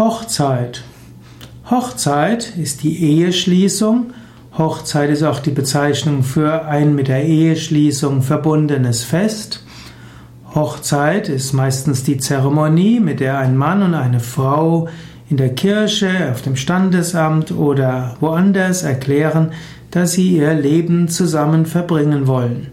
Hochzeit. Hochzeit ist die Eheschließung. Hochzeit ist auch die Bezeichnung für ein mit der Eheschließung verbundenes Fest. Hochzeit ist meistens die Zeremonie, mit der ein Mann und eine Frau in der Kirche, auf dem Standesamt oder woanders erklären, dass sie ihr Leben zusammen verbringen wollen.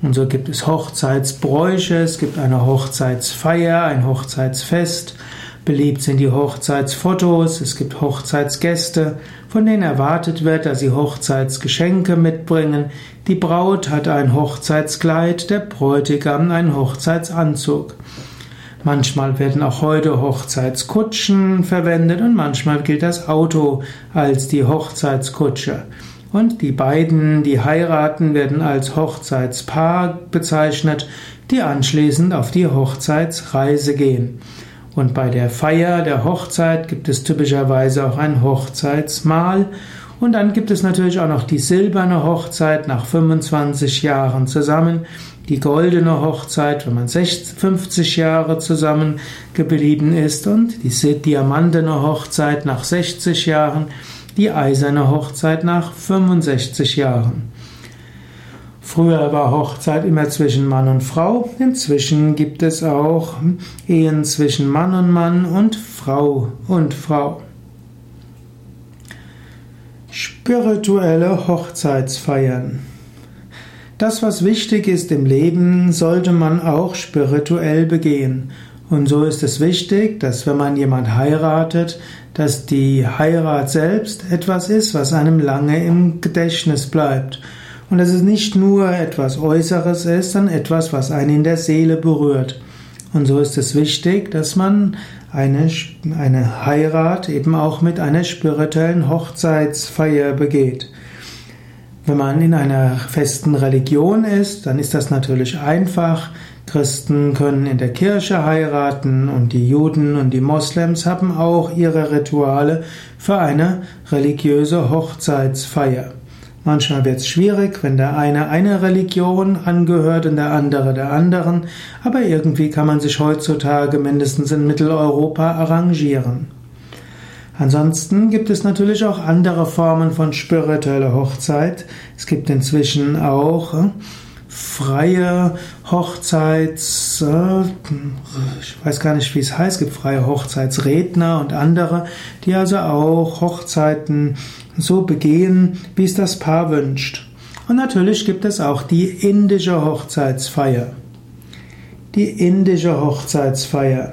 Und so gibt es Hochzeitsbräuche, es gibt eine Hochzeitsfeier, ein Hochzeitsfest, Beliebt sind die Hochzeitsfotos, es gibt Hochzeitsgäste, von denen erwartet wird, dass sie Hochzeitsgeschenke mitbringen. Die Braut hat ein Hochzeitskleid, der Bräutigam einen Hochzeitsanzug. Manchmal werden auch heute Hochzeitskutschen verwendet und manchmal gilt das Auto als die Hochzeitskutsche. Und die beiden, die heiraten, werden als Hochzeitspaar bezeichnet, die anschließend auf die Hochzeitsreise gehen. Und bei der Feier der Hochzeit gibt es typischerweise auch ein Hochzeitsmahl. Und dann gibt es natürlich auch noch die silberne Hochzeit nach 25 Jahren zusammen, die goldene Hochzeit, wenn man 50 Jahre zusammen geblieben ist und die diamantene Hochzeit nach 60 Jahren, die eiserne Hochzeit nach 65 Jahren. Früher war Hochzeit immer zwischen Mann und Frau. Inzwischen gibt es auch Ehen zwischen Mann und Mann und Frau und Frau. Spirituelle Hochzeitsfeiern. Das, was wichtig ist im Leben, sollte man auch spirituell begehen. Und so ist es wichtig, dass wenn man jemand heiratet, dass die Heirat selbst etwas ist, was einem lange im Gedächtnis bleibt und dass es nicht nur etwas Äußeres ist, sondern etwas, was einen in der Seele berührt. Und so ist es wichtig, dass man eine, eine Heirat eben auch mit einer spirituellen Hochzeitsfeier begeht. Wenn man in einer festen Religion ist, dann ist das natürlich einfach. Christen können in der Kirche heiraten und die Juden und die Moslems haben auch ihre Rituale für eine religiöse Hochzeitsfeier. Manchmal wird es schwierig, wenn der eine eine Religion angehört und der andere der anderen, aber irgendwie kann man sich heutzutage mindestens in Mitteleuropa arrangieren. Ansonsten gibt es natürlich auch andere Formen von spiritueller Hochzeit. Es gibt inzwischen auch äh, freie Hochzeits, ich weiß gar nicht, wie es heißt, es gibt freie Hochzeitsredner und andere, die also auch Hochzeiten so begehen, wie es das Paar wünscht. Und natürlich gibt es auch die indische Hochzeitsfeier. Die indische Hochzeitsfeier.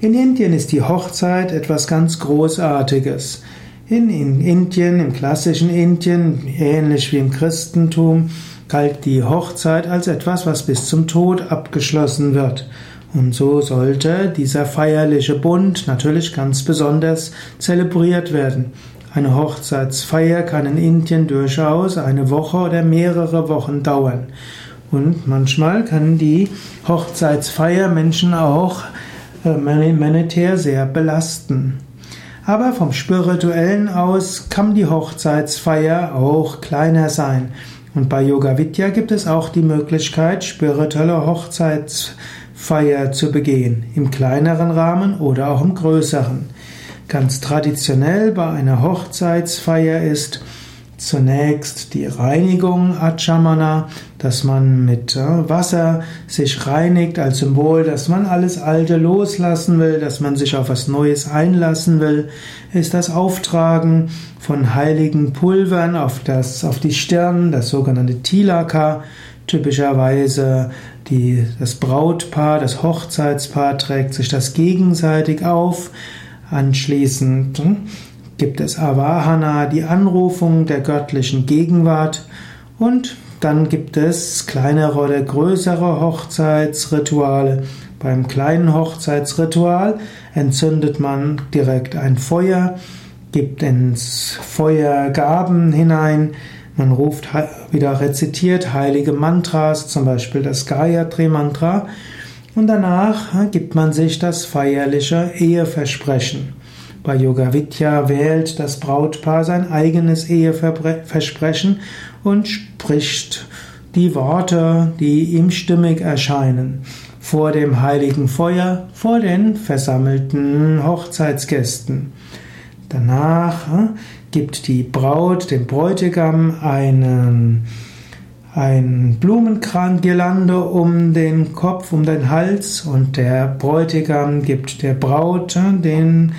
In Indien ist die Hochzeit etwas ganz Großartiges. In Indien, im klassischen Indien, ähnlich wie im Christentum, galt die Hochzeit als etwas, was bis zum Tod abgeschlossen wird. Und so sollte dieser feierliche Bund natürlich ganz besonders zelebriert werden. Eine Hochzeitsfeier kann in Indien durchaus eine Woche oder mehrere Wochen dauern. Und manchmal kann die Hochzeitsfeier Menschen auch äh, monetär sehr belasten. Aber vom Spirituellen aus kann die Hochzeitsfeier auch kleiner sein. Und bei Yoga Vidya gibt es auch die Möglichkeit, spirituelle Hochzeitsfeier zu begehen, im kleineren Rahmen oder auch im größeren. Ganz traditionell bei einer Hochzeitsfeier ist zunächst die Reinigung Achamana, dass man mit äh, Wasser sich reinigt als Symbol, dass man alles Alte loslassen will, dass man sich auf was Neues einlassen will, ist das Auftragen von heiligen Pulvern auf, das, auf die Stirn, das sogenannte Tilaka, typischerweise die, das Brautpaar, das Hochzeitspaar trägt sich das gegenseitig auf, Anschließend hm, gibt es Avahana, die Anrufung der göttlichen Gegenwart und dann gibt es kleinere oder größere Hochzeitsrituale. Beim kleinen Hochzeitsritual entzündet man direkt ein Feuer, gibt ins Feuer Gaben hinein, man ruft wieder rezitiert heilige Mantras, zum Beispiel das Gayatri Mantra und danach gibt man sich das feierliche Eheversprechen. Bei Yoga Vidya wählt das Brautpaar sein eigenes Eheversprechen und spricht die Worte, die ihm stimmig erscheinen. vor dem heiligen Feuer, vor den versammelten Hochzeitsgästen. Danach hm, gibt die Braut dem Bräutigam einen ein Blumenkran-Girlande um den Kopf, um den Hals und der Bräutigam gibt der Braut hm, den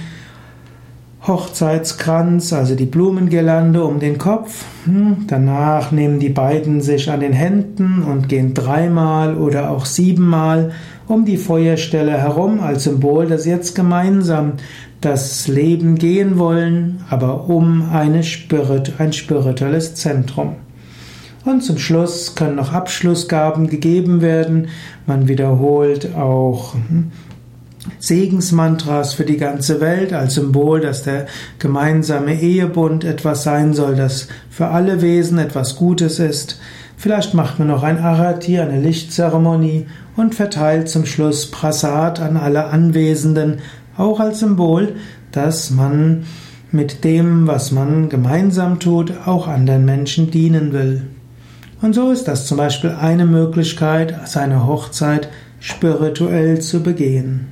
Hochzeitskranz, also die Blumengirlande um den Kopf. Hm, danach nehmen die beiden sich an den Händen und gehen dreimal oder auch siebenmal um die Feuerstelle herum als Symbol, dass sie jetzt gemeinsam das Leben gehen wollen, aber um eine Spirit, ein spirituelles Zentrum. Und zum Schluss können noch Abschlussgaben gegeben werden. Man wiederholt auch hm, Segensmantras für die ganze Welt als Symbol, dass der gemeinsame Ehebund etwas sein soll, das für alle Wesen etwas Gutes ist. Vielleicht macht man noch ein Arati, eine Lichtzeremonie und verteilt zum Schluss Prasad an alle Anwesenden, auch als Symbol, dass man mit dem, was man gemeinsam tut, auch anderen Menschen dienen will. Und so ist das zum Beispiel eine Möglichkeit, seine Hochzeit spirituell zu begehen.